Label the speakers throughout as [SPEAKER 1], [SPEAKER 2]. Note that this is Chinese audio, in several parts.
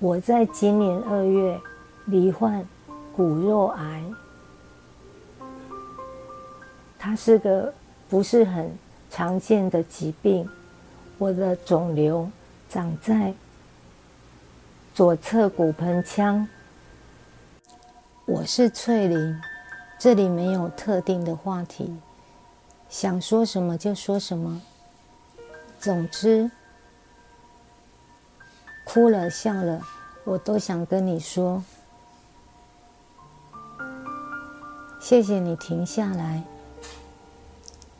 [SPEAKER 1] 我在今年二月罹患骨肉癌，它是个不是很常见的疾病。我的肿瘤长在左侧骨盆腔。我是翠玲，这里没有特定的话题，想说什么就说什么。总之。哭了笑了，我都想跟你说，谢谢你停下来，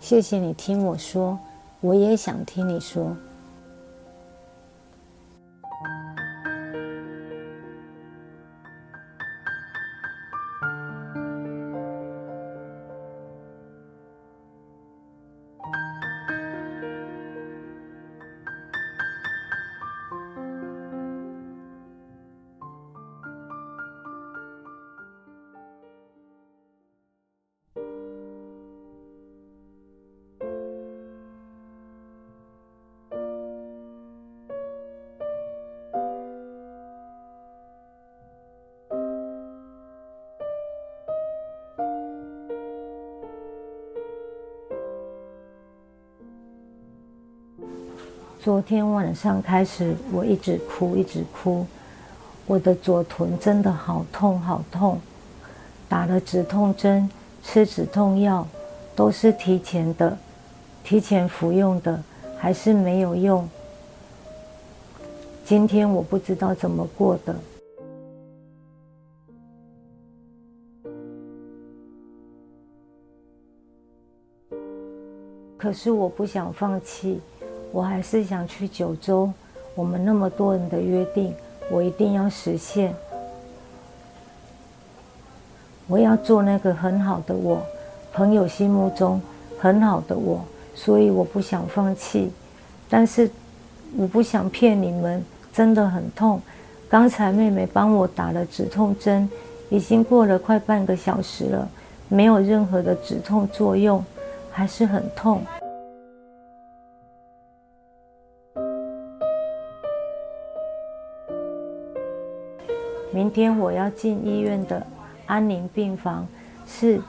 [SPEAKER 1] 谢谢你听我说，我也想听你说。昨天晚上开始，我一直哭，一直哭。我的左臀真的好痛，好痛。打了止痛针，吃止痛药，都是提前的，提前服用的，还是没有用。今天我不知道怎么过的。可是我不想放弃。我还是想去九州，我们那么多人的约定，我一定要实现。我要做那个很好的我，朋友心目中很好的我，所以我不想放弃。但是我不想骗你们，真的很痛。刚才妹妹帮我打了止痛针，已经过了快半个小时了，没有任何的止痛作用，还是很痛。明天我要进医院的安宁病房，是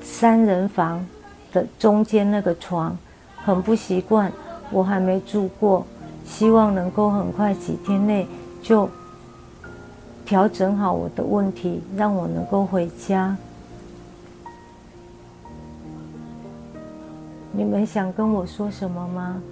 [SPEAKER 1] 三人房的中间那个床，很不习惯，我还没住过，希望能够很快几天内就调整好我的问题，让我能够回家。你们想跟我说什么吗？